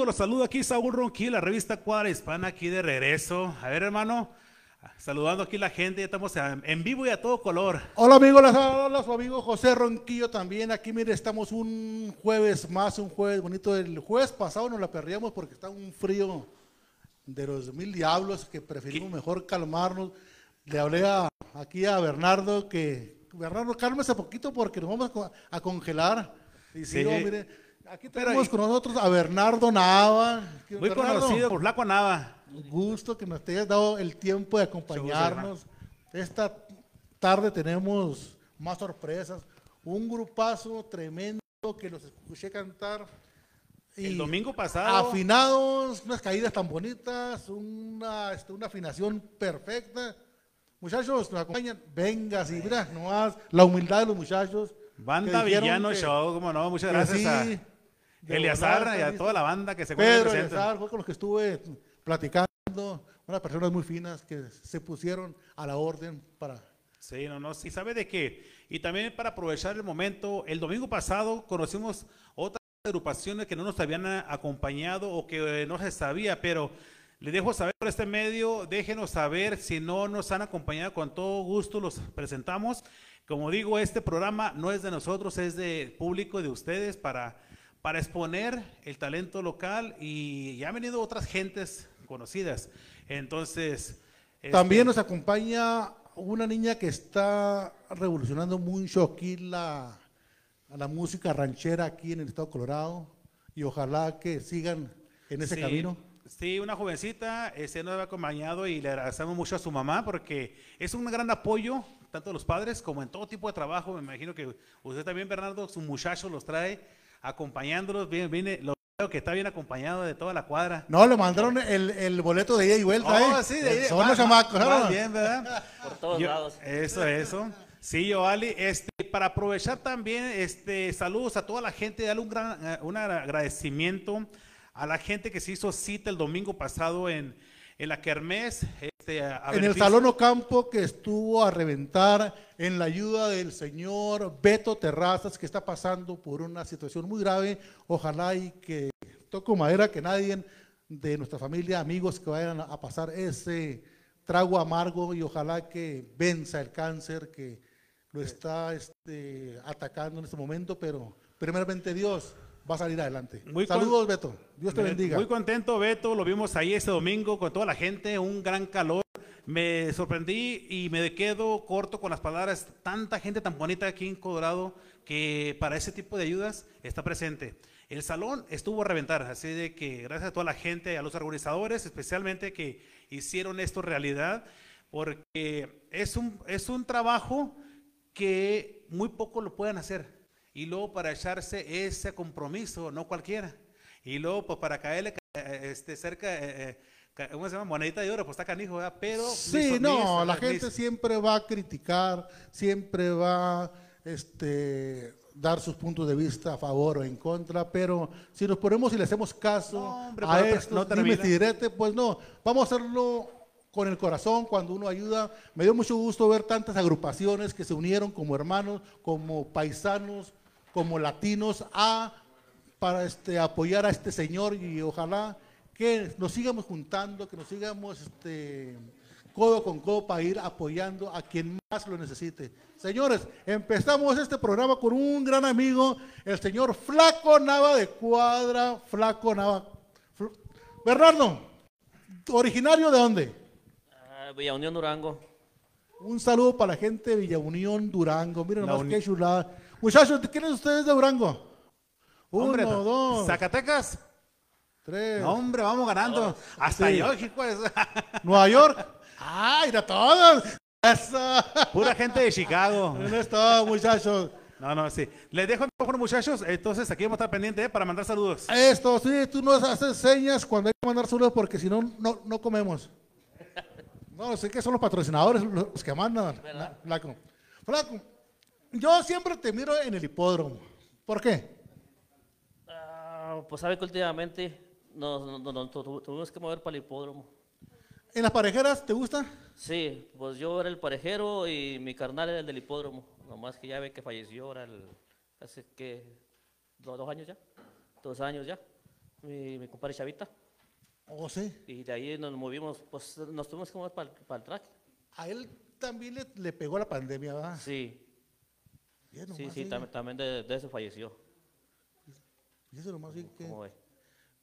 amigos? Los saludo aquí Saúl Ronquillo, la revista Cuadra Hispana, aquí de regreso. A ver, hermano, saludando aquí la gente, ya estamos en vivo y a todo color. Hola amigos, hola su amigo José Ronquillo también. Aquí, mire, estamos un jueves más, un jueves bonito. El jueves pasado nos la perdíamos porque está un frío de los mil diablos que preferimos mejor calmarnos. Le hablé aquí a Bernardo que, Bernardo, cálmese poquito porque nos vamos a, congelar. Y sí, mire Aquí tenemos con nosotros a Bernardo Nava. Muy conocido por Flaco Nava. Un gusto que nos hayas dado el tiempo de acompañarnos. Esta tarde tenemos más sorpresas. Un grupazo tremendo que los escuché cantar. el domingo pasado. Afinados, unas caídas tan bonitas, una, este, una afinación perfecta. Muchachos, nos acompañan. Venga, sí, mira, nomás la humildad de los muchachos. Banda Villano Show, como no, muchas gracias. Eliazar y a toda la banda que se Pedro Eliazar fue con los que estuve platicando, unas personas muy finas que se pusieron a la orden para... Sí, no, no, sí sabe de qué. Y también para aprovechar el momento, el domingo pasado conocimos otras agrupaciones que no nos habían acompañado o que no se sabía, pero le dejo saber por este medio, déjenos saber si no nos han acompañado, con todo gusto los presentamos. Como digo, este programa no es de nosotros, es de público, de ustedes, para para exponer el talento local y ya han venido otras gentes conocidas. Entonces... También este, nos acompaña una niña que está revolucionando mucho aquí la, la música ranchera aquí en el estado de Colorado y ojalá que sigan en ese camino. Sí, una jovencita, este nos ha acompañado y le agradecemos mucho a su mamá porque es un gran apoyo, tanto a los padres como en todo tipo de trabajo. Me imagino que usted también, Bernardo, su muchacho los trae acompañándolos. Viene, viene, lo que está bien acompañado de toda la cuadra. No, le mandaron el, el boleto de ida y vuelta. Oh, ¿eh? sí, de ida. Son los chamacos. bien, ¿verdad? Por todos lados. Eso, eso. Sí, Ali, este, para aprovechar también, este, saludos a toda la gente, darle un gran eh, un agradecimiento a la gente que se hizo cita el domingo pasado en, en la Kermés. Este, en el Salón Ocampo que estuvo a reventar en la ayuda del señor Beto Terrazas, que está pasando por una situación muy grave. Ojalá y que toco madera que nadie de nuestra familia, amigos que vayan a pasar ese trago amargo y ojalá que venza el cáncer que lo está este, atacando en este momento, pero primeramente Dios va a salir adelante. Saludos, Beto. Dios te bendiga. Muy contento, Beto. Lo vimos ahí este domingo con toda la gente, un gran calor. Me sorprendí y me quedo corto con las palabras. Tanta gente tan bonita aquí en Colorado que para ese tipo de ayudas está presente. El salón estuvo a reventar, así de que gracias a toda la gente, a los organizadores, especialmente que hicieron esto realidad, porque es un, es un trabajo que muy poco lo pueden hacer y luego para echarse ese compromiso, no cualquiera. Y luego pues para caerle eh, este, cerca, eh, eh, ¿cómo se llama? Monedita de oro, pues está canijo, ¿verdad? Pero... Sí, no, la gente siempre va a criticar, siempre va a este, dar sus puntos de vista a favor o en contra, pero si nos ponemos y le hacemos caso a esto, no pues no, vamos a hacerlo con el corazón cuando uno ayuda. Me dio mucho gusto ver tantas agrupaciones que se unieron como hermanos, como paisanos, como latinos a para este, apoyar a este señor y ojalá que nos sigamos juntando, que nos sigamos este, codo con codo para ir apoyando a quien más lo necesite. Señores, empezamos este programa con un gran amigo, el señor Flaco Nava de Cuadra, Flaco Nava. Bernardo, ¿originario de dónde? Uh, Villa Unión Durango. Un saludo para la gente de Villa Unión Durango. Miren nomás qué chulada. Muchachos, ¿quiénes ustedes de Durango? Uno, dos. Zacatecas. Tres. hombre, vamos ganando. Hasta York, pues. Nueva York. ¡Ay, era todos! Eso. Pura gente de Chicago. No es todo, muchachos. No, no, sí. Les dejo el micrófono, muchachos. Entonces, aquí vamos a estar pendientes ¿eh? para mandar saludos. Esto, sí, tú nos haces señas cuando hay que mandar saludos porque si no, no, comemos. No, sé que son los patrocinadores los que mandan. Flaco. Flaco, yo siempre te miro en el hipódromo. ¿Por qué? Ah, pues sabe que últimamente nos, tuvimos que mover para el hipódromo. ¿En las parejeras te gusta? Sí, pues yo era el parejero y mi carnal era el del hipódromo. Nomás que ya ve que falleció ahora el, hace que dos, años ya, dos años ya. mi, mi compadre Chavita. ¿O sí? Y de ahí nos movimos, pues nos tuvimos que mover para el track. A él también le, le pegó la pandemia, ¿verdad? Sí. Ya Sí, nomás, sí, ¿eh? tam- también de, de eso falleció. Fíjese nomás, sí, que ¿Cómo ve?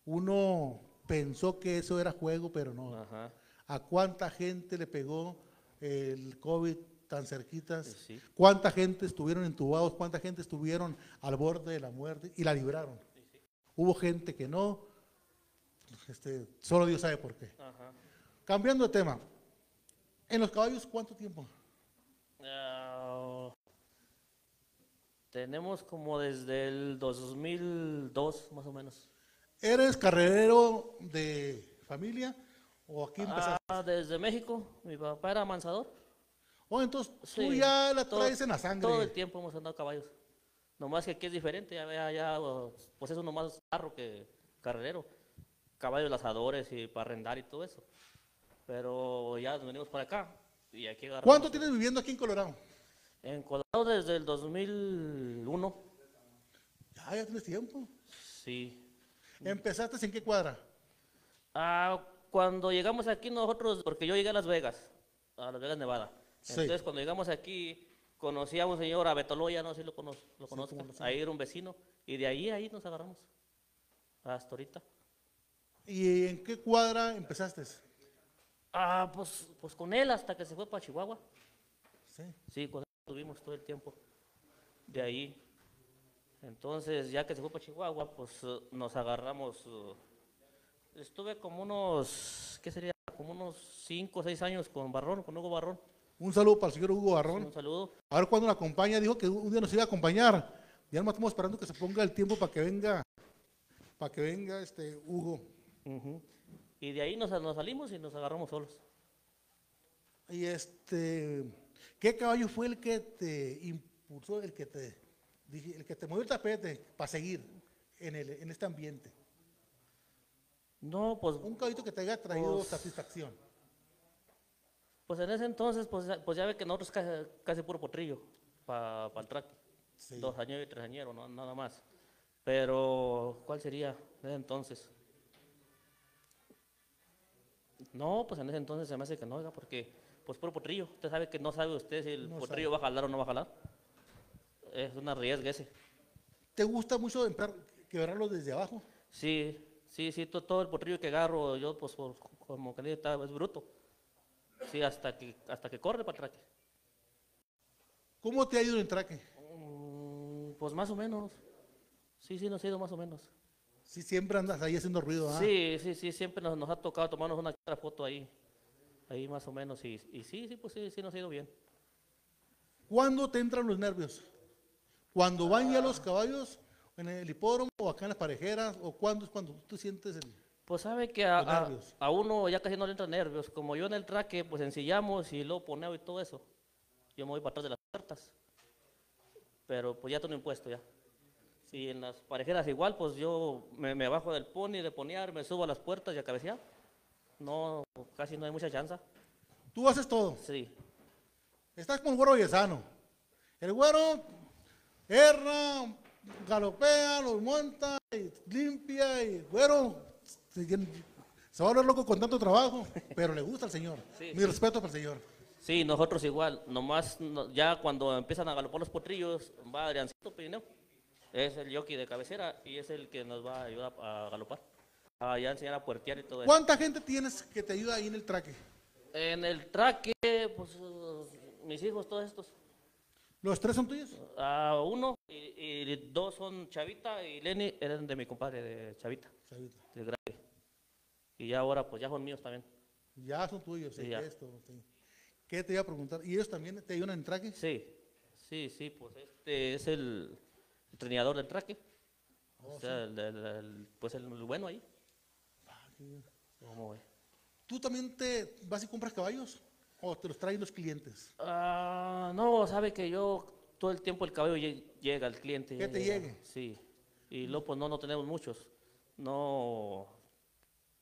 uno pensó que eso era juego, pero no. Ajá. ¿A cuánta gente le pegó el COVID tan cerquitas? Sí, sí. ¿Cuánta gente estuvieron entubados? ¿Cuánta gente estuvieron al borde de la muerte y la libraron? Hubo gente que no. Este, solo Dios sabe por qué. Ajá. Cambiando de tema. ¿En los caballos cuánto tiempo? Ah, tenemos como desde el 2002, más o menos. ¿Eres carrerero de familia o aquí empezaste? Ah, desde México, mi papá era mansador. Oh, entonces tú Sí, ya la todo- traes en la sangre. Todo el tiempo hemos andado a caballos. Nomás que aquí es diferente, ya, ya, ya, pues eso nomás carro que carrerero. Caballos lazadores y para arrendar y todo eso. Pero ya nos venimos para acá y aquí. ¿Cuánto tienes viviendo aquí en Colorado? En Colorado desde el 2001. Ya, ya tienes tiempo. Sí. ¿Empezaste en qué cuadra? Ah, cuando llegamos aquí nosotros, porque yo llegué a Las Vegas, a Las Vegas, Nevada. Sí. Entonces cuando llegamos aquí, conocí a un señor, a Betoloya, no sé si lo, cono lo conozco, sí. ahí era un vecino, y de ahí, ahí nos agarramos, hasta ahorita. ¿Y en qué cuadra empezaste? Ah, pues, pues con él hasta que se fue para Chihuahua. Sí. Sí, con estuvimos todo el tiempo. De ahí. Entonces, ya que se fue para Chihuahua, pues eh, nos agarramos. eh, estuve como unos, ¿qué sería? Como unos 5 o 6 años con Barrón, con Hugo Barrón. Un saludo para el señor Hugo Barrón. Un saludo. A ver cuándo nos acompaña. Dijo que un día nos iba a acompañar. Ya no estamos esperando que se ponga el tiempo para que venga, para que venga este Hugo. Y de ahí nos, nos salimos y nos agarramos solos. Y este, ¿qué caballo fue el que te impulsó, el que te, el que te movió el tapete para seguir en, el, en este ambiente? No, pues, Un caballito que te haya traído Pues- satisfacción. pues en ese entonces, pues, ya- pues ya ve que nosotros casi, casi puro potrillo para el track. Sí. Dos años y tres añeros, no, nada más. Pero, ¿cuál sería en ese entonces? No, pues en ese entonces se me hace que no, oiga, porque, pues puro potrillo. Usted sabe que no sabe usted si el No potrillo va a jalar o no va a jalar. Es una riesga ese. ¿Te gusta mucho quebrarlo desde abajo? Sí, sí, sí, to- todo el potrillo que agarro, yo, pues, por- como que está- es bruto. Sí, hasta que, hasta que corre para el traque. ¿Cómo te ha ido en el traque? Mm, pues más o menos. Sí, sí, nos ha ido más o menos. Si siempre andas ahí haciendo ruido, ¿ah? Sí, sí, sí, siempre nos, nos ha tocado tomarnos una foto ahí, ahí más o menos, y, y sí, sí, pues sí, sí nos ha ido bien. ¿Cuándo te entran los nervios? ¿Cuando van ya los caballos en el hipódromo o acá en las parejeras? ¿O cuándo es cuando tú sientes el...? Pues sabe que a, uno ya casi no le entran nervios, como yo en el traque, pues ensillamos y luego poneo y todo eso, yo me voy para atrás de las puertas, pero pues ya tengo impuesto ya. Si en las parejeras igual, pues yo me, me bajo del pony, de ponear, me subo a las puertas y a cabecear. No, casi no hay mucha chance. Tú haces todo. Sí, Estás con el güero Yesano. El güero erra, galopea, los monta, y limpia, y güero se, se va a volver loco con tanto trabajo, pero le gusta al señor. Sí, Mi sí. respeto para el señor. Sí, nosotros igual, nomás no- ya cuando empiezan a galopar los potrillos, va Adriancito Pirineo, es el jockey de cabecera y es el que nos va a ayudar a galopar, a ya enseñar a puertear y todo eso. ¿Cuánta gente tienes que te ayuda ahí en el traque? En el traque, pues uh, mis hijos, todos estos, ¿Los tres son tuyos? a uno y, y dos son Chavita y Lenny, eran de mi compadre de Chavita, Chavita. del grande. Y ya ahora, pues ya son míos también. Ya son tuyos, sí, ya. esto, sí. ¿Qué te iba a preguntar? ¿Y ellos también te ayudan en traque? Sí, sí, sí, pues este es el entrenador del traque. o sea, el, el- el- pues el bueno ahí. ¿Cómo ve? ¿Tú también te vas y compras caballos? ¿O te los traen los clientes? Ah, no, sabe que yo todo el tiempo el caballo lle- llega, el cliente. Que te llega. llegue. Sí. Y luego pues no, no tenemos muchos. No,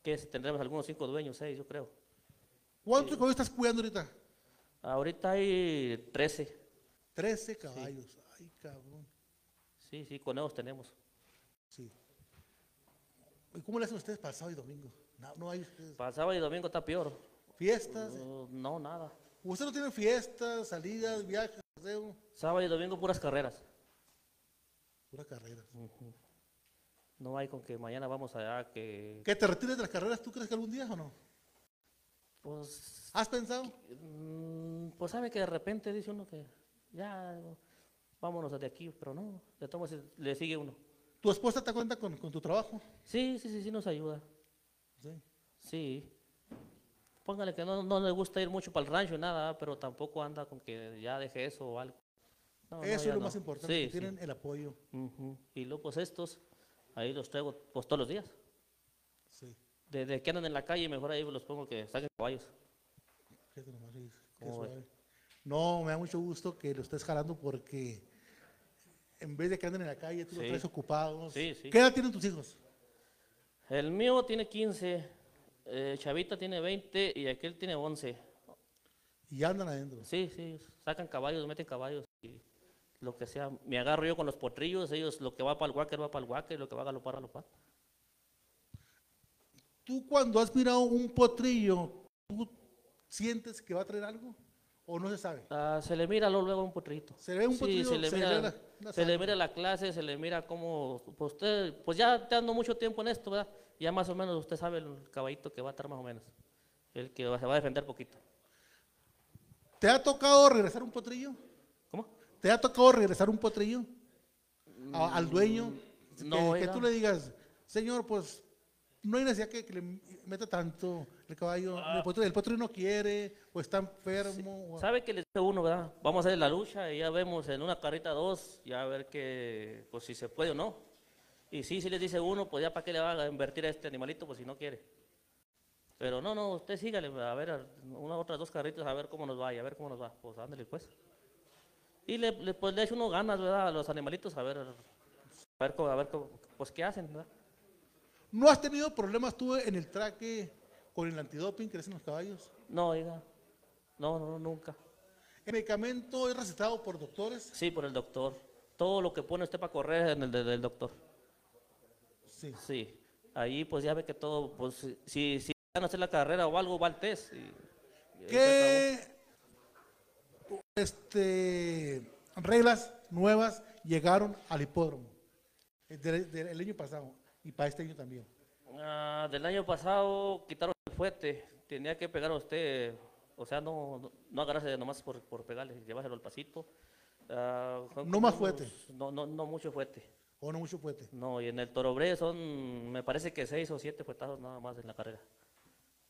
que tendremos algunos cinco dueños, seis, yo creo. ¿Cuántos caballos estás cuidando ahorita? Ahorita hay 13. 13 caballos. Ay, cabrón. Sí, sí, conejos tenemos. Sí. ¿Y cómo le hacen ustedes para sábado y domingo? No, no hay ustedes. Para sábado y domingo está peor. ¿Fiestas? No, no, nada. ¿Ustedes no tienen fiestas, salidas, viajes, paseo? Sábado y domingo puras carreras. Pura carrera. No hay con que mañana vamos allá, que... ¿Que te retires de las carreras tú crees que algún día o no? Pues, ¿Has pensado? mm, pues sabe que de repente dice uno que ya vámonos de aquí, pero no, de modos le sigue uno. ¿Tu esposa te cuenta con, con tu trabajo? Sí, sí, sí, sí nos ayuda. Sí. Sí. Póngale que no, no le gusta ir mucho para el rancho, nada, pero tampoco anda con que ya deje eso o algo. No, Eso es lo más importante, Sí, que sí. tienen el apoyo. Y luego pues estos, ahí los traigo pues todos los días. Sí. Desde que andan en la calle, mejor ahí los pongo que saquen caballos. No, me da mucho gusto que lo estés jalando porque en vez de que anden en la calle, tú los traes ocupados. Sí, sí. ¿Qué edad tienen tus hijos? El mío tiene 15, eh, Chavita tiene 20 y aquel tiene 11. Y andan adentro. Sí, sí, sacan caballos, meten caballos y lo que sea. Me agarro yo con los potrillos, ellos lo que va para el walker va para el walker, lo que va a galopar, galopar. ¿Tú cuando has mirado un potrillo, tú sientes que va a traer algo? ¿O no se sabe? Ah, se le mira luego un potrito. Se ve un Sí, potrillo, se le se mira, la- la se le sangre. mira la clase, se le mira cómo, pues usted, pues ya te ando mucho tiempo en esto, ¿verdad? Ya más o menos usted sabe el caballito que va a estar más o menos, el que se va a defender poquito. ¿Te ha tocado regresar un potrillo? ¿Cómo? ¿Te ha tocado regresar un potrillo a- al dueño? Que- Mm, no, que, tú le digas, señor, pues no hay necesidad que, que le meta tanto el caballo. Ah. El, potrillo no quiere, o está enfermo. o- ¿Sabe qué le dice uno, verdad? Vamos a hacer la lucha y ya vemos en una carrita dos, ya a ver que, pues si se puede o no. Y sí, sí les dice uno, pues ya para qué le va a invertir a este animalito, pues si no quiere. Pero no, no, usted sígale, a ver, a- unas otras dos carritas, a ver cómo nos va, y a ver cómo nos va. Pues ándale, pues. Y le, le- pues le echa uno ganas, ¿verdad? A los animalitos, a ver, a ver, a ver pues qué hacen, ¿verdad? ¿No has tenido problemas tú en el traque con el antidoping que hacen los caballos? No, oiga, no, no, no, nunca. ¿El medicamento es recetado por doctores? Sí, por el doctor. Todo lo que pone usted para correr es en el de- del doctor. Sí. Sí, ahí pues ya ve que todo, pues si- si, van a hacer la carrera o algo, va al test. y- ¿Qué este, reglas nuevas llegaron al hipódromo eh, del, del- el año pasado y para este año también? Ah, del año pasado quitaron el fuete, tenía que pegar a usted, o sea, no, no, no agarrarse nomás por, por pegarle, llevárselo al pasito. Ah, No más unos- fuete. No, no, no mucho fuete. ¿O no mucho fuerte? No, y en el torobré son, me parece que seis o siete fuetazos nada más en la carrera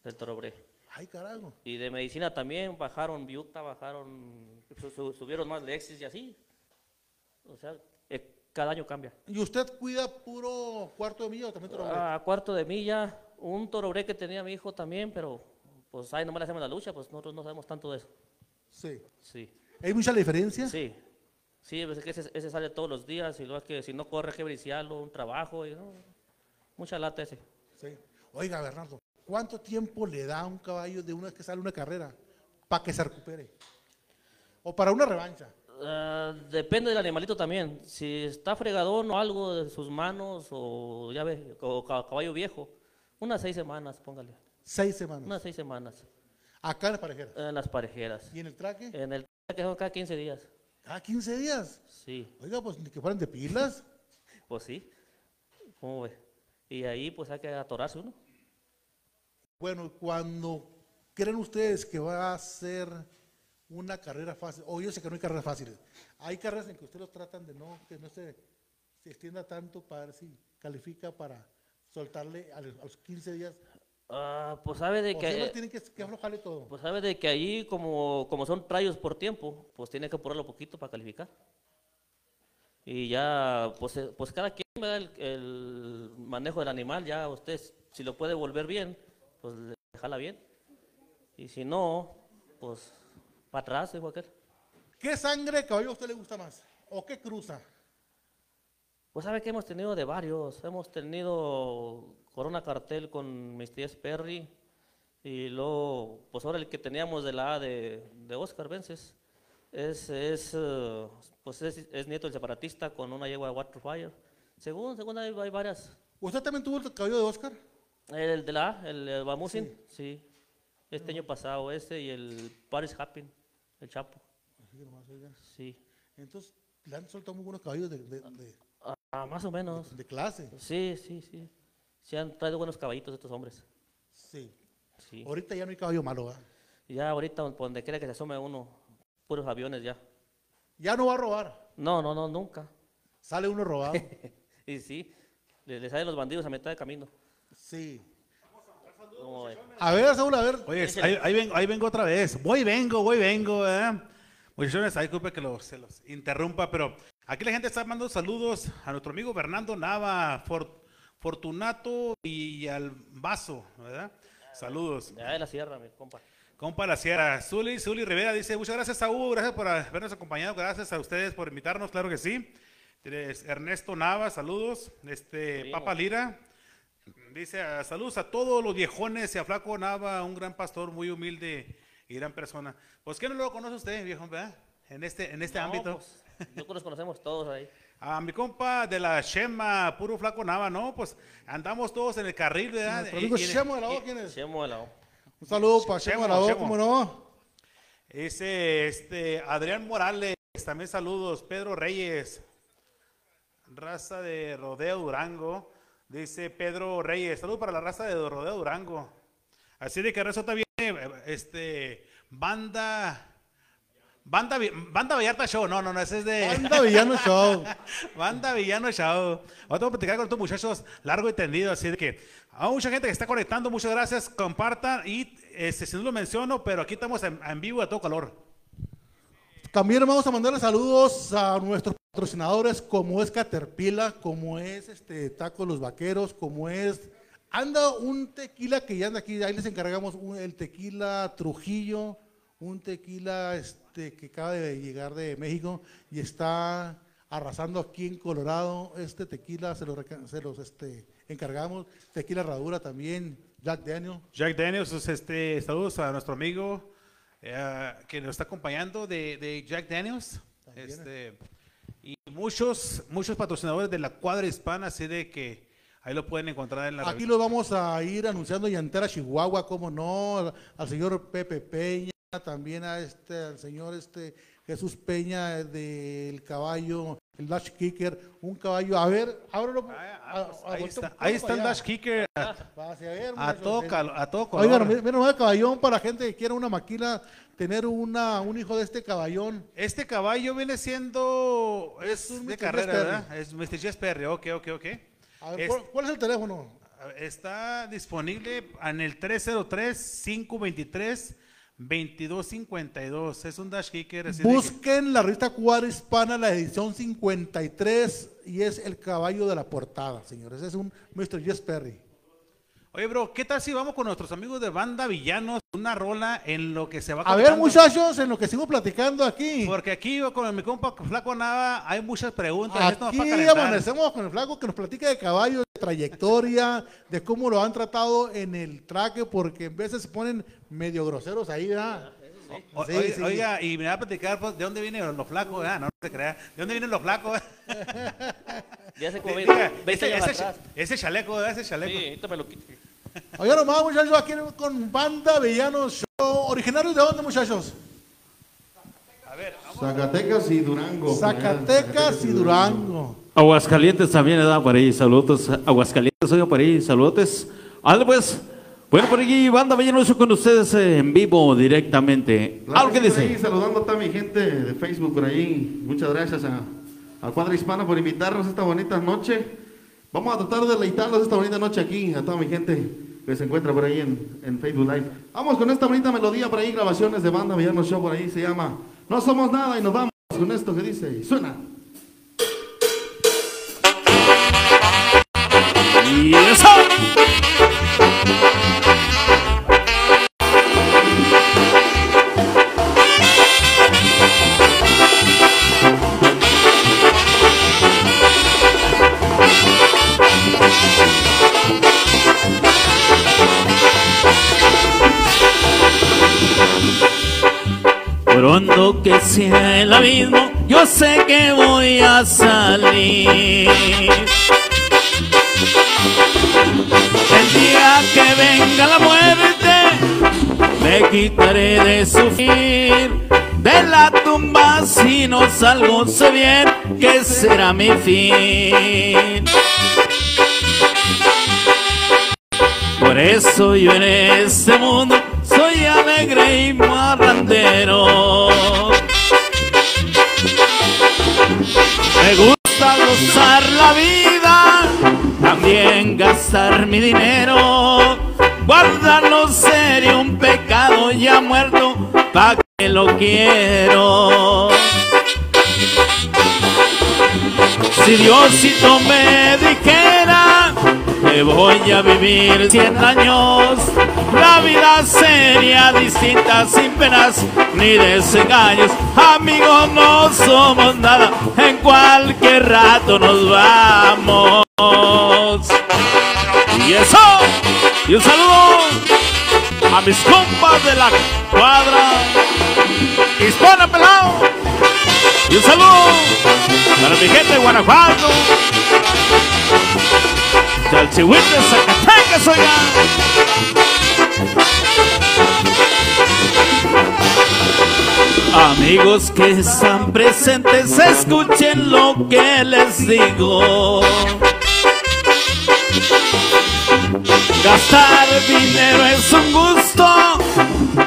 del torobré. Ay, carajo. Y de medicina también bajaron Viuta, bajaron, su- su- subieron más Lexis y así. O sea, cada año cambia. ¿Y usted cuida puro cuarto de milla o también toro A cuarto de milla, un torobré que tenía mi hijo también, pero pues ahí nomás le hacemos la lucha, pues nosotros no sabemos tanto de eso. Sí. Sí, ¿Hay mucha diferencia? sí. Sí, pues es que ese, ese sale todos los días y luego es que si no corre que briciarlo, un trabajo y no, mucha lata ese. Sí. Oiga, Bernardo, ¿cuánto tiempo le da a un caballo de una vez que sale una carrera para que se recupere? ¿O para una revancha? Ah, depende del animalito también. Si está fregadón o algo de sus manos o ya ve, o ca- caballo viejo, unas seis semanas, póngale. Seis semanas. Unas seis semanas Acá en la parejera. en las parejeras. ¿Y en el traque? En el que son cada 15 días. Ah, 15 días. Sí, Oiga, pues ni que fueran de pilas. pues sí. ¿Cómo ve? Y ahí pues hay que atorarse uno. Bueno, cuando creen ustedes que va a ser una carrera fácil, o yo sé que no hay carreras fáciles, hay carreras en que ustedes los tratan de no, que no se, se extienda tanto para ver si califica para soltarle a los, a los 15 días. Ah, pues sabe de O que tienen que, que aflojarle todo. pues sabe de que ahí como, como son trayos por tiempo, pues tiene que ponerlo poquito para calificar. Y ya, pues, eh, pues cada quien me da el, el manejo del animal, ya usted si lo puede volver bien, pues le jala bien. Y si no, pues para atrás, dijo aquel. ¿Qué sangre de caballo a usted le gusta más? ¿O qué cruza? Pues sabe que hemos tenido de varios. Hemos tenido Corona Cartel con Mis Tías Perry. Y luego, pues ahora el que teníamos de la A de, de Oscar Vences. Es, es, eh, pues es, es nieto del separatista con una yegua de Waterfire. Según, según hay, hay varias. ¿Usted también tuvo el caballo de Oscar? El de la, el, Bamusin, sí. Este año pasado, ese y el Paris Happy, el Chapo. Sí. Entonces, le han soltado muy buenos caballos de, de, ah, más o menos. De, clase. Sí, sí, sí. Se han traído buenos caballitos estos hombres. Sí. sí. Ahorita ya no hay caballo malo, ¿verdad? Ya ahorita, donde quiera que se asome uno, puros aviones ya. ¿Ya no va a robar? No, no, no, nunca. Sale uno robado. y sí, le, salen los bandidos a mitad de camino. Sí. A ver, Saúl, a ver. Oye, ahí, vengo, ahí vengo otra vez. Voy, vengo, voy, vengo. ¿eh? Muchachones, disculpe que se los interrumpa, pero aquí la gente está mandando saludos a nuestro amigo Fernando Nava, Fortunato y al Vaso, ¿verdad? Saludos. Ya de la sierra, mi compa. Compa la Sierra. Zuli, Zuli Rivera dice, muchas gracias Saúl, gracias por habernos acompañado, gracias a ustedes por invitarnos, claro que sí. Ernesto Nava, saludos. Este, Papa Lira, dice, ah, saludos a todos los viejones y a Flaco Nava, un gran pastor, muy humilde y gran persona. Pues, ¿qué no lo conoce usted, viejo, verdad? En este, en este ámbito. Pues, nos conocemos todos ahí. A mi compa de la Shema, puro Flaco Nava, ¿no? Pues andamos todos en el carril, ¿verdad? Amigo Shemo de la O, ¿quién es? Shemo de la O. Un saludo para Shemo de la O, ¿cómo no? Ese, este, Adrián Morales, también saludos. Pedro Reyes, raza de Rodeo Durango. Dice Pedro Reyes, saludos para la raza de Rodeo Durango. Así de que resulta bien, este, banda, banda, banda Vallarta Show, no, no, no, ese es de... Banda Villano Show. banda Villano Show. Vamos a platicar con estos muchachos largo y tendido, así de que hay mucha gente que está conectando, muchas gracias, compartan y este, si no lo menciono, pero aquí estamos en, en vivo a todo calor. También vamos a mandarle saludos a nuestros patrocinadores como es Caterpillar, como es este Taco Los Vaqueros, como es anda un tequila que ya anda aquí, ahí les encargamos el tequila Trujillo, un tequila este que acaba de llegar de México y está arrasando aquí en Colorado. Este tequila se los, se los este, encargamos, tequila Herradura también, Jack Daniels. Jack Daniels, este, saludos a nuestro amigo eh, que nos está acompañando de, de Jack Daniels. Este, y muchos, muchos patrocinadores de la cuadra hispana, así de que ahí lo pueden encontrar en la Aquí lo vamos a ir anunciando y entera Chihuahua, como no, al señor Pepe Peña, también a este, al señor este Jesús Peña del caballo, el Dash Kicker, un caballo, a ver, ábrelo. Ah, ah, pues ahí, está, ahí está el Dash Kicker. A, todo, a todo color. Oigan, miren, un caballón para gente que quiera una maquila tener una, un hijo de este caballón. Este caballo viene siendo, es, de carrera, ¿verdad? Es Mr. Jess Perry, ok, ok, ok. ¿cuál, es el teléfono? Está disponible en el 303-523-2252. Es un dash kicker. Busquen la revista Cuadra Hispana, la edición 53, y es el caballo de la portada, señores. Es un Mr. Jess Perry. Oye, bro, ¿qué tal si vamos con nuestros amigos de Banda Villanos? Una rola en lo que se va A ver, muchachos, en lo que sigo platicando aquí. Porque aquí con mi compa Flaco Nava hay muchas preguntas. Aquí amanecemos con el Flaco que nos platica de caballos, de trayectoria, de cómo lo han tratado en el traque, porque en veces se ponen medio groseros ahí, ¿verdad? oiga, y me va a platicar pues, de dónde vienen los flacos, ah, no, no se crea. ¿De dónde vienen los flacos? ya se como ese, ese, ese, chaleco, ese chaleco. Sí, ahorita me lo quito. Oiga nomás, muchachos, aquí con Banda Villanos Show. ¿Originarios de dónde, muchachos? A ver, Zacatecas y Durango. Zacatecas y Durango. Aguascalientes también, da por ahí? Saludos. Aguascalientes, oiga, por ahí, saludos. Algo pues. Bueno, por aquí, banda Villanos con ustedes eh, en vivo directamente. ¿Algo que dice? saludando a toda mi gente de Facebook por ahí. Muchas gracias a, a Cuadra Hispana por invitarnos esta bonita noche. Vamos a tratar de deleitarnos esta bonita noche aquí, a toda mi gente que se encuentra por ahí en, en Facebook Live. Vamos con esta bonita melodía por ahí, grabaciones de banda Villanos Show por ahí, se llama No Somos Nada y nos vamos con esto que dice, suena. Y eso. Pronto que sea el abismo, yo sé que voy a salir. Quitaré de sufrir. De la tumba si no salgo sé bien que será mi fin. Por eso yo en este mundo soy alegre y marrandero. Me gusta gozar la vida, también gastar mi dinero. Guardarlo sería un pecado ya muerto, pa' que lo quiero. Si Diosito me dijera que voy a vivir 100 años, la vida sería distinta sin penas ni desengaños. Amigos, no somos nada, en cualquier rato nos vamos. Y eso, y un saludo a mis compas de la cuadra, Hispana Pelado. Y un saludo para mi gente de Guanajuato, Chalchihuite, Zacatecas, oigan. Amigos que están presentes, escuchen lo que les digo. Gastar dinero es un gusto,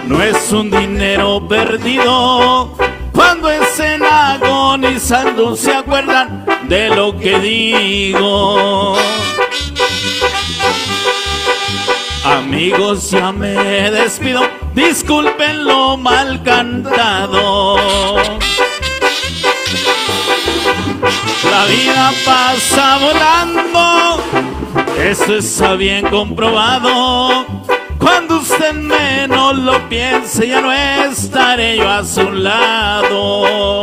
no es un dinero perdido. Cuando estén agonizando se acuerdan de lo que digo. Amigos, ya me despido, disculpen lo mal cantado. La vida pasa volando, eso está bien comprobado. Cuando usted menos lo piense, ya no estaré yo a su lado.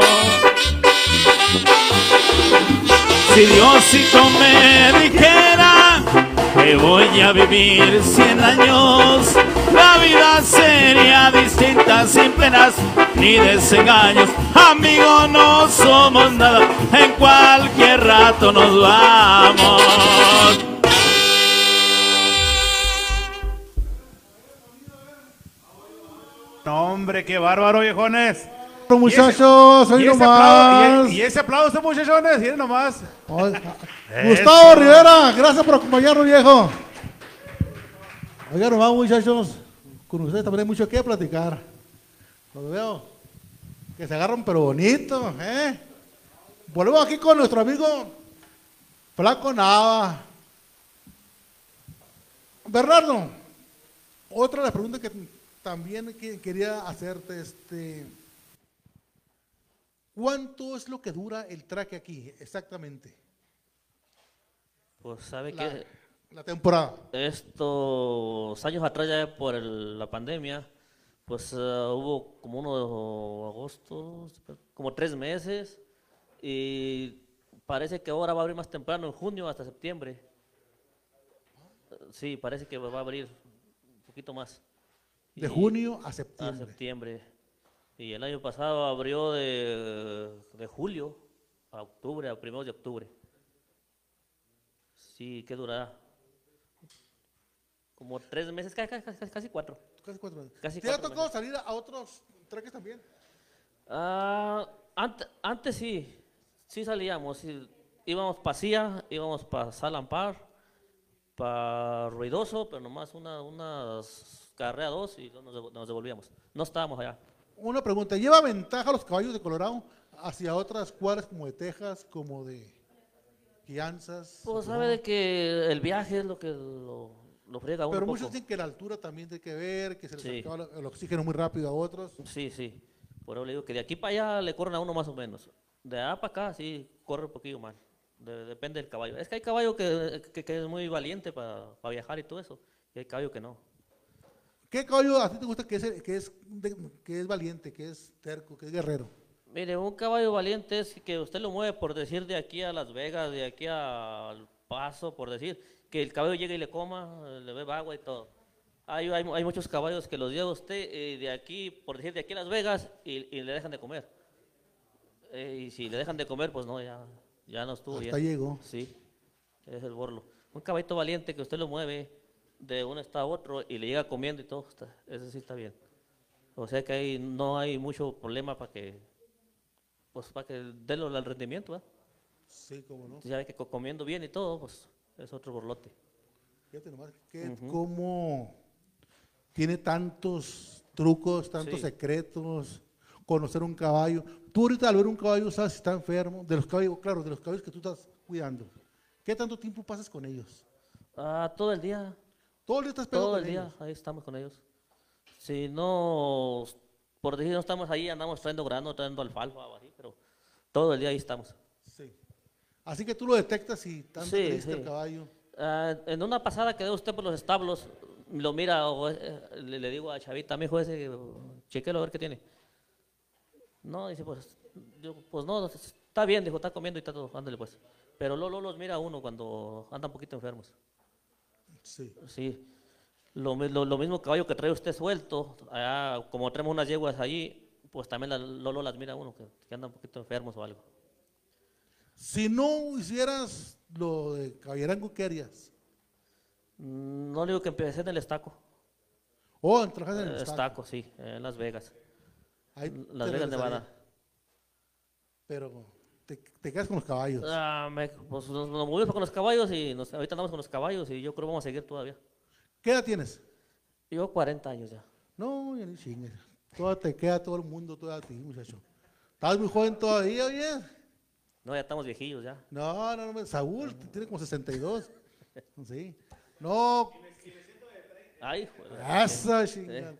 Si Diosito me dijera que voy a vivir 100 años, la vida sería distinta sin penas ni desengaños. Amigos, no somos nada, en cualquier rato nos vamos. Hombre, qué bárbaro, viejones. Muchachos, hoy y ese, nomás. aplauso, y, y ese aplauso, muchachones, miren nomás. Gustavo Rivera, gracias por acompañarnos, viejo. Oigan, nomás, muchachos, con ustedes también hay mucho que platicar. Los veo que se agarran, pero bonito, ¿eh? Volvemos aquí con nuestro amigo Flaco Nava. Bernardo, otra de las preguntas que también que- quería hacerte, este, ¿cuánto es lo que dura el traque aquí exactamente? Pues sabe La, que la temporada. estos años atrás ya por el- la pandemia, pues eh, hubo como uno de agosto, como tres meses, y parece que ahora va a abrir más temprano, en junio hasta septiembre. Sí, parece que va a abrir un poquito más. De Y- junio a a septiembre. Y el año pasado abrió de, de julio a octubre, a primeros de octubre. Sí, ¿qué durará? Como tres meses, ca- ca- ca- casi, cuatro. Casi cuatro meses. Casi ¿Te ha tocado salir a otros traques también? Ah, ante- antes sí, sí salíamos. sí. Íbamos para Cia, íbamos para Salampar, para Ruidoso, pero nomás una, unas carrera dos y nos devolvíamos. No estábamos allá. Una pregunta, ¿lleva ventaja los caballos de Colorado hacia otras cuadras como de Texas, como de Kansas? Pues sabe de que el viaje es lo que lo, lo friega a uno Pero un muchos poco. dicen que la altura también tiene que ver, que se les Sí. acaba el oxígeno muy rápido a otros. Sí, sí. Por eso le digo que de aquí para allá le corren a uno más o menos. De allá para acá sí corre un poquillo más. De- depende del caballo. Es que hay caballo que, que- que es muy valiente para viajar y todo eso. Y hay caballo que no. ¿Qué caballo a ti te gusta que es, que es, que es valiente, que es terco, que es guerrero? Mire, un caballo valiente es que usted lo mueve por decir de aquí a Las Vegas, de aquí al Paso, por decir, que el caballo llegue y le coma, le beba agua y todo. Hay, hay, hay muchos caballos que los lleva usted eh, de aquí, por decir, de aquí a Las Vegas y, y le dejan de comer. Eh, y si le dejan de comer, pues no, ya, ya no estuvo Hasta bien. llegó. Sí, es el borlo. Un caballito valiente que usted lo mueve de un estado a otro y le llega comiendo y todo, eso sí está bien. O sea que ahí no hay mucho problema para que, pues para que délo al rendimiento, Sí, cómo no. Ya ve que comiendo bien y todo, pues es otro borlote. Fíjate nomás, que cómo tiene tantos trucos, tantos secretos, conocer un caballo. Tú ahorita al ver un caballo sabes si está enfermo, de los caballos, claro, de los caballos que tú estás cuidando. ¿Qué tanto tiempo pasas con ellos? Ah, todo el día. Todo el día estás Todo el día, ahí estamos con ellos. Si no, por decir no estamos ahí, andamos trayendo grano, trayendo alfalfa, así, pero todo el día ahí estamos. Sí. Así que tú lo detectas y tanto sí, el caballo. Ah, en una pasada que usted por los establos, lo mira, o, eh, le, digo a Chavita, mi hijo ese, chequelo a ver qué tiene. No, dice, pues, pues no, está bien, dijo, está comiendo y está todo, ándale pues. Pero luego los mira uno cuando anda un poquito enfermos. Sí. Sí. Lo, lo, mismo caballo que trae usted suelto, allá, como traemos unas yeguas allí, pues también la, Lolo las mira uno que, que anda un poquito enfermos o algo. Si no hicieras lo de caballerango, ¿qué harías? Mm, no digo que empecé en el estaco. Oh, en el estaco. estaco, sí, en Las Vegas. Las Vegas, Nevada. Pero te, te, quedas con los caballos. Ah, pues nos, movimos con los caballos y nos, ahorita andamos con los caballos y yo creo que vamos a seguir todavía. ¿Qué edad tienes? Yo 40 años ya. No, ya ni chingues. Todo te queda todo el mundo, todo a ti, muchacho. Estás muy joven todavía, oye. No, ya estamos viejillos ya. No, no, no, Saúl tiene como 62. sí. No. Ay, Eso, chingada.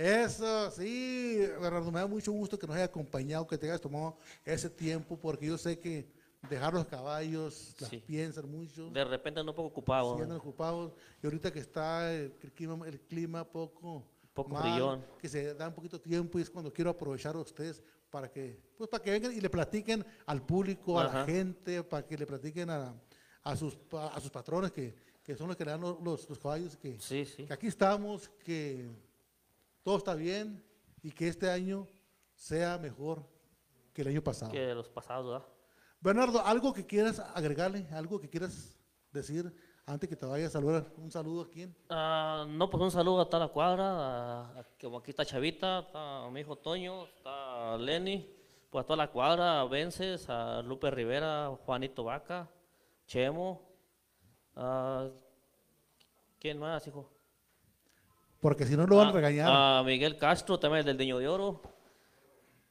Eso, sí, Bernardo, me da mucho gusto que nos haya acompañado, que te hayas tomado ese tiempo, porque yo sé que dejar los caballos, las piensan mucho. De repente un poco. Sí, andan ocupados. Y ahorita que está el, clima, el clima poco, poco brillón. que se da un poquito tiempo y es cuando quiero aprovechar a ustedes para que, pues para que vengan y le platiquen al público, a la gente, para que le platiquen a, a, sus, a sus patrones que, que son los que le dan los, los, caballos, que, que aquí estamos, que todo está bien y que este año sea mejor que el año pasado. Que los pasados, ¿verdad? Bernardo, ¿algo que quieras agregarle? ¿Algo que quieras decir antes que te vaya a saludar? ¿Un saludo a quién? Ah, no, pues un saludo a toda la cuadra, como aquí está Chavita, está mi hijo Toño, está Lenny, pues a toda la cuadra, a Vences, a Lupe Rivera, Juanito Vaca, Chemo, ¿quién más, hijo? Porque si no lo van a regañar. A Miguel Castro, también del Niño de Oro.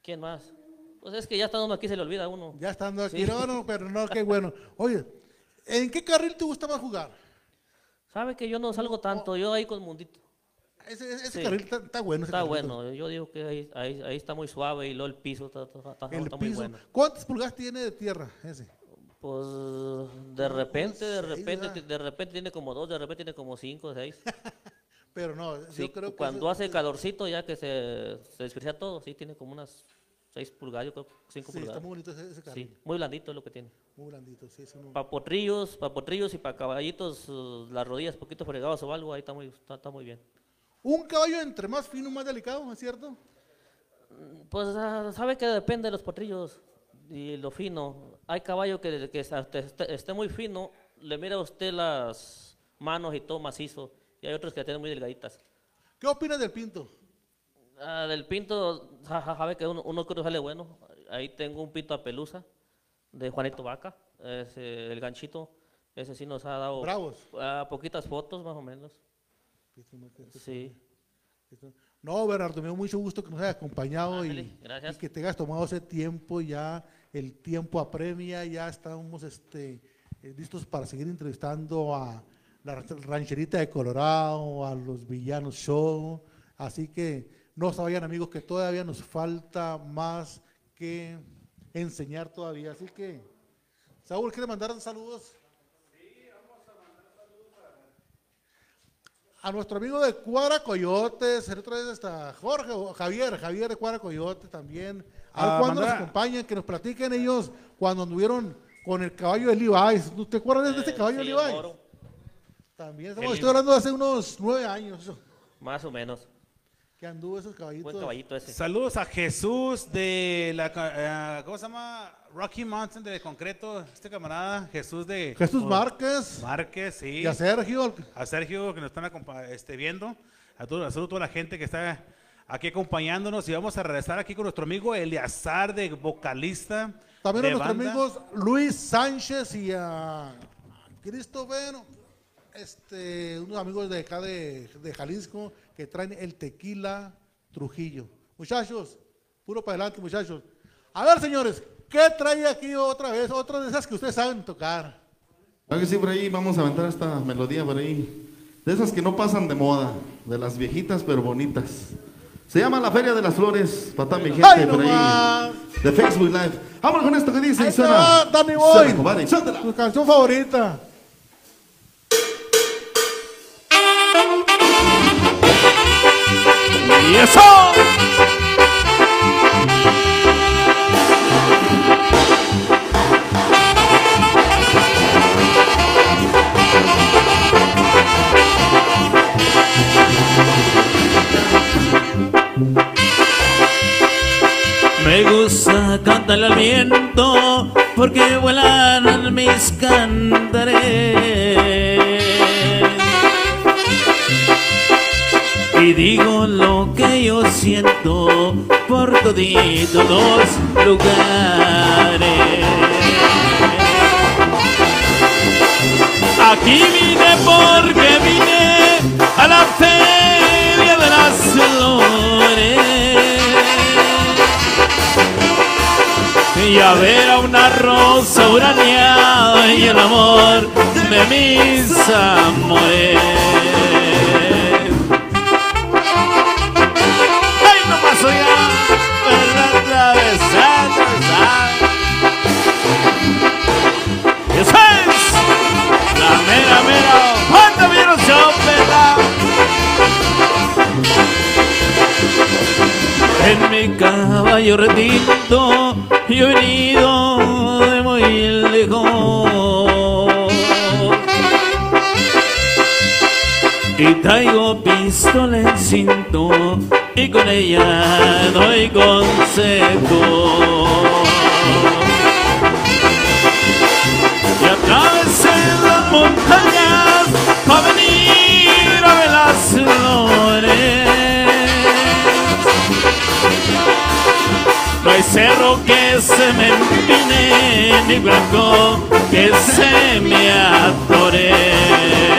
¿Quién más? Pues es que ya estando aquí se le olvida a uno. Ya estando aquí, no, no, pero no, qué bueno. Oye, ¿en qué carril te gustaba jugar? Sabe que yo no salgo tanto, yo ahí con Mundito. Ese, carril está, bueno. está bueno, yo digo que ahí, ahí, está muy suave y luego el piso está, está, muy bueno. ¿Cuántas pulgadas tiene de tierra ese? Pues de repente, de repente, de repente tiene como dos, de repente tiene como cinco, seis. Pero no, yo creo que cuando hace calorcito ya que se, se todo, sí tiene como unas 6 pulgadas, yo creo, 5 sí, Está muy bonito ese, ese Sí, muy blandito es lo que tiene. Muy blandito, sí. Para potrillos, para potrillos y para caballitos, uh, las rodillas poquito fregados o algo, ahí está muy, está, muy bien. Un caballo entre más fino, más delicado, ¿es cierto? Pues ah, sabe que depende de los potrillos y lo fino. Hay caballo que, que esté, esté, muy fino, le mira usted las manos y todo macizo, y hay otros que la tienen muy delgaditas. ¿Qué opinas del pinto? Ah, del pinto, sabe que uno, uno creo sale bueno. Ahí tengo un pinto a pelusa de Juanito Vaca, el ganchito. Ese sí nos ha dado poquitas fotos más o menos. Sí. No, Bernardo, me dio mucho gusto que nos hayas acompañado y, que te hayas tomado ese tiempo. Ya el tiempo apremia, ya estamos este, eh, listos para seguir entrevistando a la rancherita de Colorado, a los villanos show. Así que no se vayan amigos que todavía nos falta más que enseñar todavía. Así que, Saúl, ¿quiere mandar saludos? Sí, vamos a mandar saludos a... nuestro amigo de Cuara Coyotes, el otro vez está Jorge, Javier, Javier de Cuara Coyote también. A ah, cuando nos acompañan, que nos platiquen ellos cuando anduvieron con el caballo de Levi. ¿Te acuerdas de este caballo de Levi? También estamos, estoy hablando de hace unos nueve años. Más o menos. Que anduvo esos caballitos. Buen caballito ese. Saludos a Jesús de la, eh, ¿cómo se llama? Rocky Mountain de concreto, este camarada, Jesús de... Jesús oh, Márquez. Márquez, sí. Y a Sergio. A Sergio que nos están este, viendo. A, todo, a toda la gente que está aquí acompañándonos. Y vamos a regresar aquí con nuestro amigo Eleazar, de vocalista. También a nuestros banda. amigos Luis Sánchez y a Christopher, este, unos amigos de acá de, de Jalisco que traen el tequila Trujillo. Muchachos, puro para adelante, muchachos. A ver, señores, ¿qué trae aquí otra vez? Otra de esas que ustedes saben tocar. Claro que sí, por ahí vamos a aventar esta melodía por ahí. De esas que no pasan de moda, de las viejitas pero bonitas. Se llama La Feria de las Flores, toda mi gente ¡Ay, por nomás! ahí. De Facebook Live. Vamos con esto que dice. Ahí suena. va, Danny Boy. Suena, compadre. Tu canción favorita. ¡Y eso! Me gusta cantarle al viento porque vuelan mis cantares. Y digo lo que yo siento por toditos los lugares. Aquí vine porque vine a la feria de las flores. Y a ver a una rosa uraneada y el amor de mis amores. En mi caballo retinto yo he venido de muy lejos y traigo pistola en cinto y con ella doy consejo. Y atravesé las montañas cerro que se me empine, ni blanco que se me atore.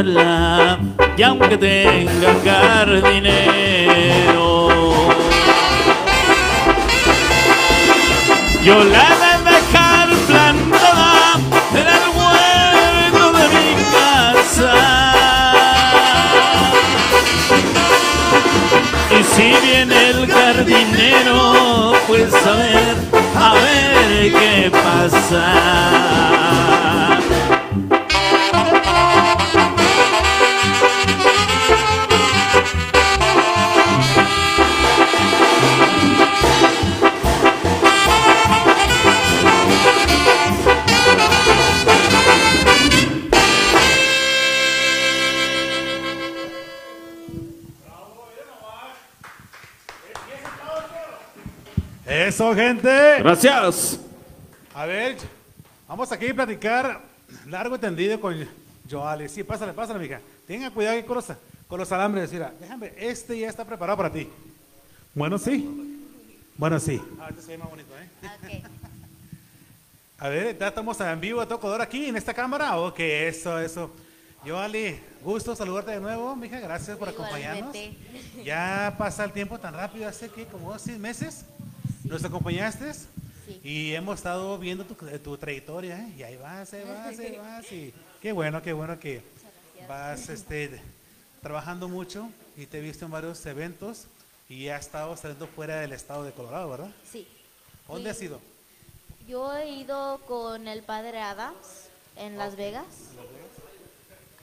Y aunque tenga jardinero, yo la de dejar plantada en el huerto de mi casa. Y si viene el jardinero, pues a ver, a ver qué pasa. Gente. Gracias. A ver, vamos aquí a platicar largo y tendido con Joali. Sí, pásale, pásale, mija. Tenga cuidado aquí con los, con los alambres. Mira, déjame, este ya está preparado para ti. Bueno, sí. Bueno, sí. Ah, este se ve más bonito, ¿eh? A ver, ya estamos en vivo a todo color aquí en esta cámara. Ok, eso, eso. Joali, gusto saludarte de nuevo, mija. Gracias por acompañarnos. Ya pasa el tiempo tan rápido, hace que como seis meses nos acompañaste Sí. y hemos estado viendo tu, tu trayectoria ¿eh? y ahí vas, ahí vas, ahí vas y qué bueno, qué bueno que vas este, trabajando mucho y te he visto en varios eventos y has estado saliendo fuera del estado de Colorado, ¿verdad? Sí. ¿Dónde has ido? Yo he ido con el padre Adams en Las Vegas.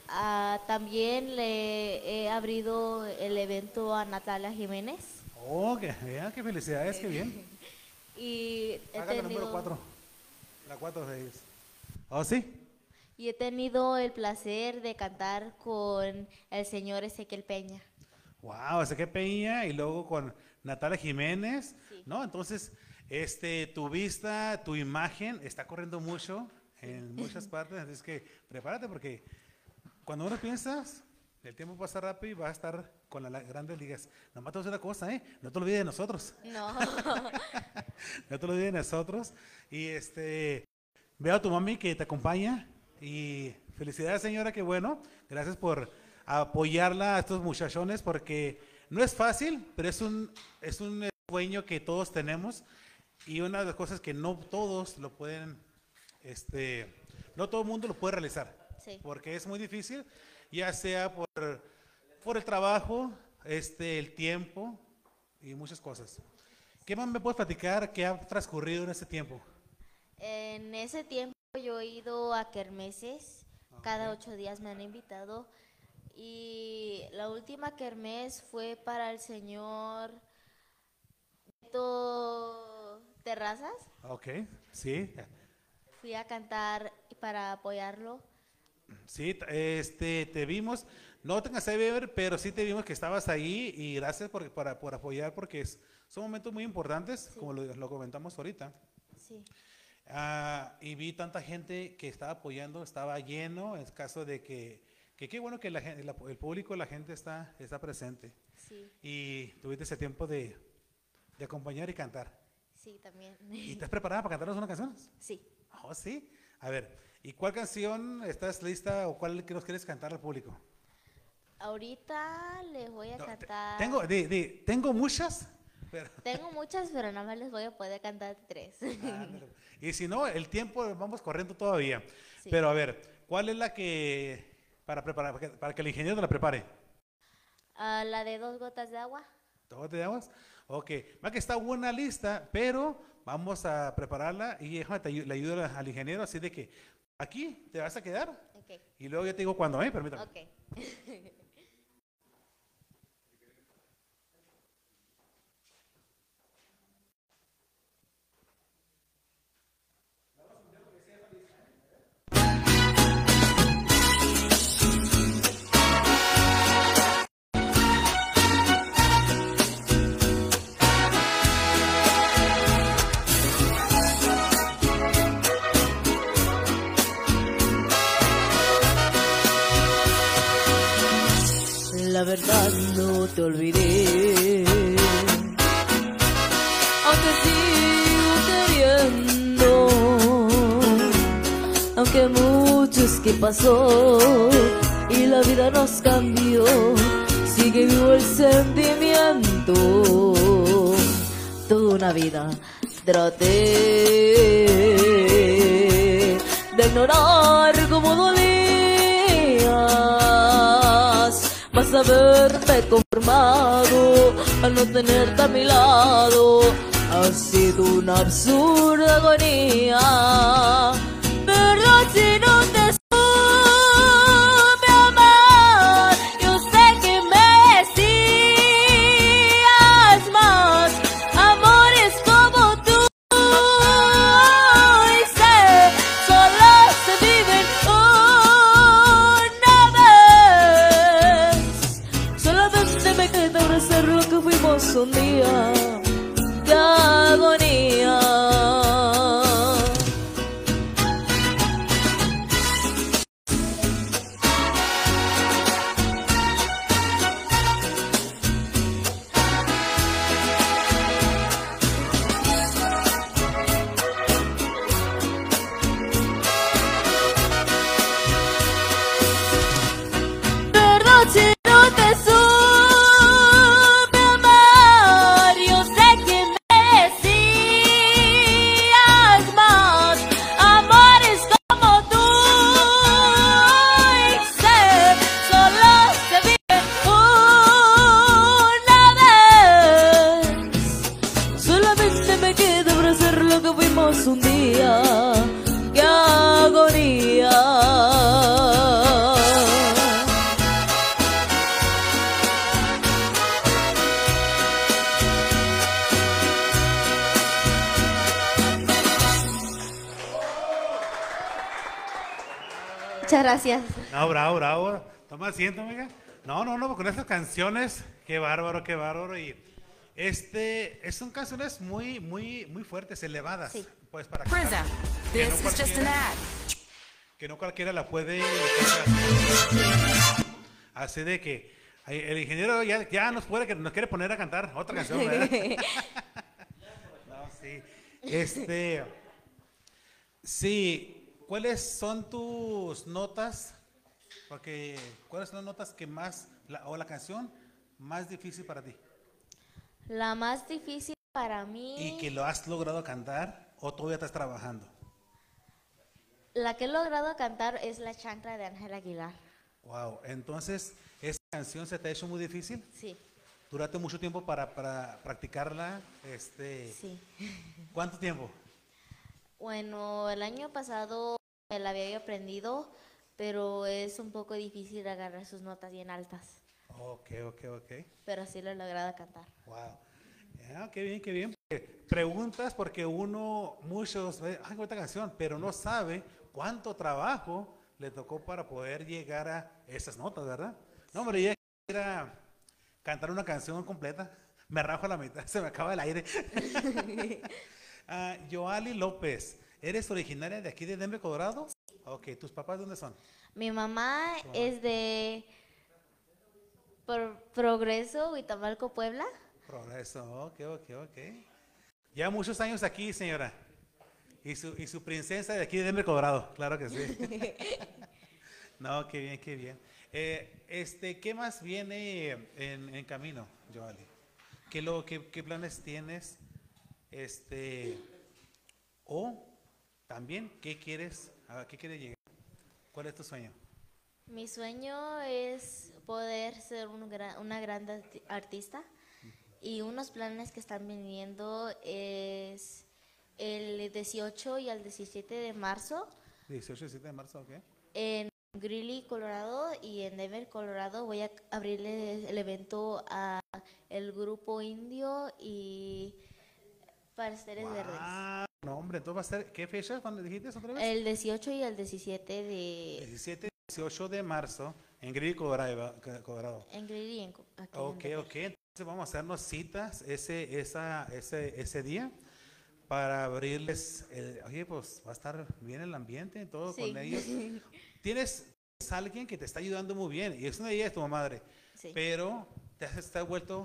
Ah, también le he abrido el evento a Natalia Jiménez. Oh, qué, qué felicidades, qué bien. y he tenido, número cuatro. La cuatro de ellos. ¿Oh, sí? y he tenido el placer de cantar con el señor Ezequiel Peña. Wow, ese que Peña y luego con Natalia Jiménez, Sí. ¿no? Entonces, este, tu vista, tu imagen está corriendo mucho en muchas partes, así es que prepárate porque cuando uno piensas, el tiempo pasa rápido y vas a estar con las grandes ligas. Nomás te voy a decir una cosa, ¿eh? No te olvides de nosotros. No, No te olvides de nosotros. Y este, veo a tu mami que te acompaña. Y felicidades, señora, que bueno. Gracias por apoyarla a estos muchachones porque no es fácil, pero es un, es un sueño que todos tenemos. Y una de las cosas que no todos lo pueden, este, no todo el mundo lo puede realizar. Sí. Porque es muy difícil, ya sea por, por el trabajo, este, el tiempo y muchas cosas. ¿Qué más me puedes platicar que ha transcurrido en ese tiempo? en ese tiempo yo he ido a kermeses, cada ocho días me han invitado y la última kermés fue para el señor Beto Terrazas. Ok, sí, Fui a cantar para apoyarlo. sí, este, te vimos, no te cansé de ver, pero sí te vimos que estabas ahí y gracias por, para- por apoyar porque es- son momentos muy importantes, como lo, lo comentamos ahorita. Sí, Ah, y vi tanta gente que estaba apoyando, estaba lleno, en caso de que, que qué bueno que la gente, la- el público, la gente está, está presente. sí, Y tuviste ese tiempo de, de acompañar y cantar. sí, también. ¿Y estás preparada para cantarnos una canción? Sí. Oh, sí. A ver, ¿y cuál canción estás lista o cuál que nos quieres cantar al público? Ahorita les voy a No, cantar. tengo, di- di, tengo muchas, pero... Tengo muchas, pero nada más les voy a poder cantar tres. y si no, el tiempo vamos corriendo todavía. Sí. Pero a ver, ¿cuál es la que para preparar para que, para que el ingeniero la prepare? Ah, la de dos gotas de agua. ¿Todo te llamas? Ok, va que está buena lista, pero vamos a prepararla y déjame, le ayudo al- ingeniero, así de que aquí te vas a quedar Ok, y luego yo te digo cuándo, ¿eh? Permítame. ok. La verdad no te olvidé. Aunque sigo queriendo. Aunque mucho es que pasó y la vida nos cambió. Sigue vivo el sentimiento. Toda una vida traté de ignorar cómo dolías. Vas a conformado al no tenerte a mi lado. Ha sido una absurda agonía. Gracias. No, bravo, bravo. Toma asiento, amiga. No, no, no, con estas canciones, qué bárbaro, qué bárbaro. Y este, son canciones muy, muy, muy fuertes, elevadas. Sí. Pues para Prinza, que no this is just an cualquiera- ad. que no cualquiera la puede así de que el ingeniero ya, ya nos puede que nos quiere poner a cantar otra canción ¿verdad? no, sí este sí cuáles son tus notas porque cuáles son las notas que más la- o la canción más difícil para ti La más difícil para mí, y que lo has logrado cantar o todavía estás trabajando la que he logrado cantar es La chancla de Ángel Aguilar. wow entonces esa canción se te ha hecho muy difícil Sí, Duraste mucho tiempo para, para practicarla. Este, sí. ¿Cuánto tiempo? Bueno, el año pasado me la había aprendido, pero es un poco difícil agarrar sus notas bien altas. Ok, ok, ok. Pero sí lo he logrado cantar. Wow. Ah, qué bien, qué bien. Preguntas porque uno, muchos, ay, esta canción, pero no sabe cuánto trabajo le tocó para poder llegar a esas notas, ¿verdad? No, hombre, ya cantar una canción completa. Me rajo a la mitad, se me acaba el aire. Ah, Joali López, ¿eres originaria de aquí de Denver, Colorado? Ok, ¿tus papás dónde son? Mi mamá es de Pro- Progreso, Huitamalco, Puebla. Progreso, ok, ok, ok. Ya muchos años aquí, señora. Y su, y su princesa de aquí de Denver, Colorado, claro que sí. no, qué bien, qué bien. Eh, este, ¿Qué más viene en, en camino, Joali? ¿Qué, lo, qué, qué planes tienes? Este, o también, ¿qué quieres? ¿A qué quieres llegar? ¿Cuál es tu sueño? Mi sueño es poder ser un gra- una gran arti- artista y unos planes que están viniendo es el 18 y el 17 de marzo 18 y 17 de marzo, ok. en Greeley, Colorado y en Denver, Colorado voy a abrirle el evento a el grupo indio y Pasteles Verdes. Ah, no, hombre, entonces va a ser, ¿qué fecha? ¿Cuándo dijiste otra vez? El 18 y el 17 de 17 y 18 de marzo en Greeley, Colorado. En y en aquí en Ok, Denver. ok. Entonces vamos a hacernos citas ese, esa, ese, ese día para abrirles. El, oye, pues va a estar bien el ambiente, todo Sí. con ellos. Tienes alguien que te está ayudando muy bien y es una idea de tu madre, Sí. pero te has estado vuelto,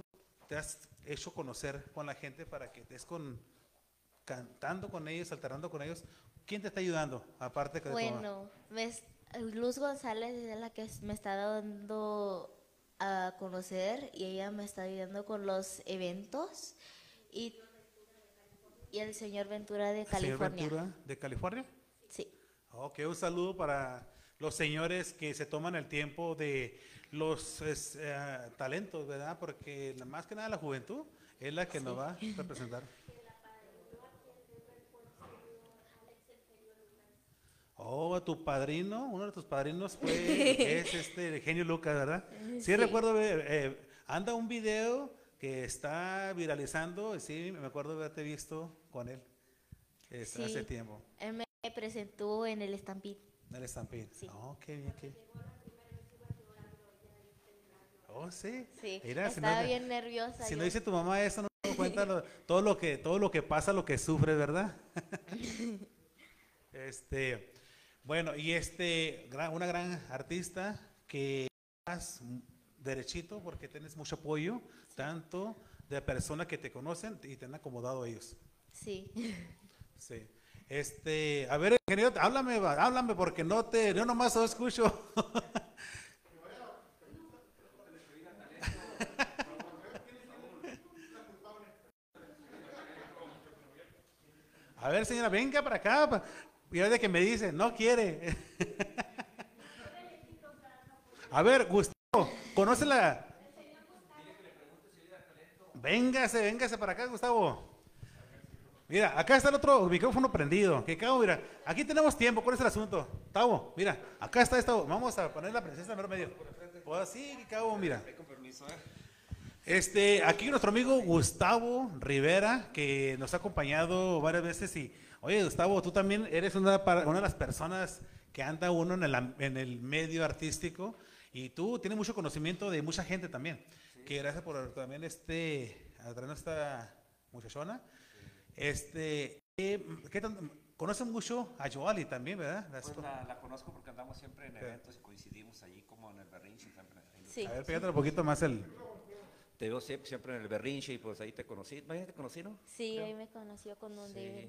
te has hecho conocer con la gente para que estés con cantando con ellos, alternando con ellos. ¿Quién te está ayudando aparte que de? Bueno, me es- Luz González es la que me está dando a conocer y ella me está ayudando con los eventos y, y el señor Ventura de Señor California. Ventura, de California. Sí, Ok, un saludo para los señores que se toman el tiempo de los es, eh, talentos, ¿verdad? Porque más que nada la juventud es la que nos va a representar. Oh, tu padrino, uno de tus padrinos fue, es este el genio Lucas, ¿verdad? Sí, recuerdo ver, eh, anda un video que está viralizando, y sí, me acuerdo de haberte visto con él este, hace Sí. tiempo. él me presentó en el Stampede. Del Stampede. Sí. Oh, qué bien, qué bien. Oh, sí. Sí, Mira, si estaba no, bien nerviosa. si yo. no dice tu mamá eso, no me doy cuenta lo- todo lo que todo lo que pasa, lo que sufre, ¿verdad? este, bueno, y este una gran artista que vas derechito porque tienes mucho apoyo, tanto de personas que te conocen y te han acomodado ellos. Sí. Sí. Este, a ver, ingeniero, háblame, háblame porque no te, yo nomás lo escucho. A ver, señora, venga para acá. Y de que me dice, no quiere. A ver, Gustavo, ¿conoce la? Véngase, véngase para acá, Gustavo. Mira, acá está el otro micrófono prendido. Que cabo, mira, aquí tenemos tiempo. ¿Cuál es el asunto? Tavo, mira, acá está esto. Vamos a poner la princesa en el medio. Pues así, que cabo, mira. Este, aquí nuestro amigo Gustavo Rivera, que nos ha acompañado varias veces y, oye Gustavo, tú también eres una, para- una de las personas que anda uno en el, en el medio artístico y tú tienes mucho conocimiento de mucha gente también. Que gracias por también este, a traernos esta muchachona. Este, ¿qué, qué tan- conocen mucho a Joali también, ¿verdad? Pues la, la conozco porque andamos siempre en eventos y coincidimos allí como en el berrinche. Siempre, Sí. a ver, pégate un poquito más el... Te veo siempre, siempre en el berrinche y pues ahí te conocí. ¿Vaya te conocí, no? Sí, ahí me conoció con un Sí.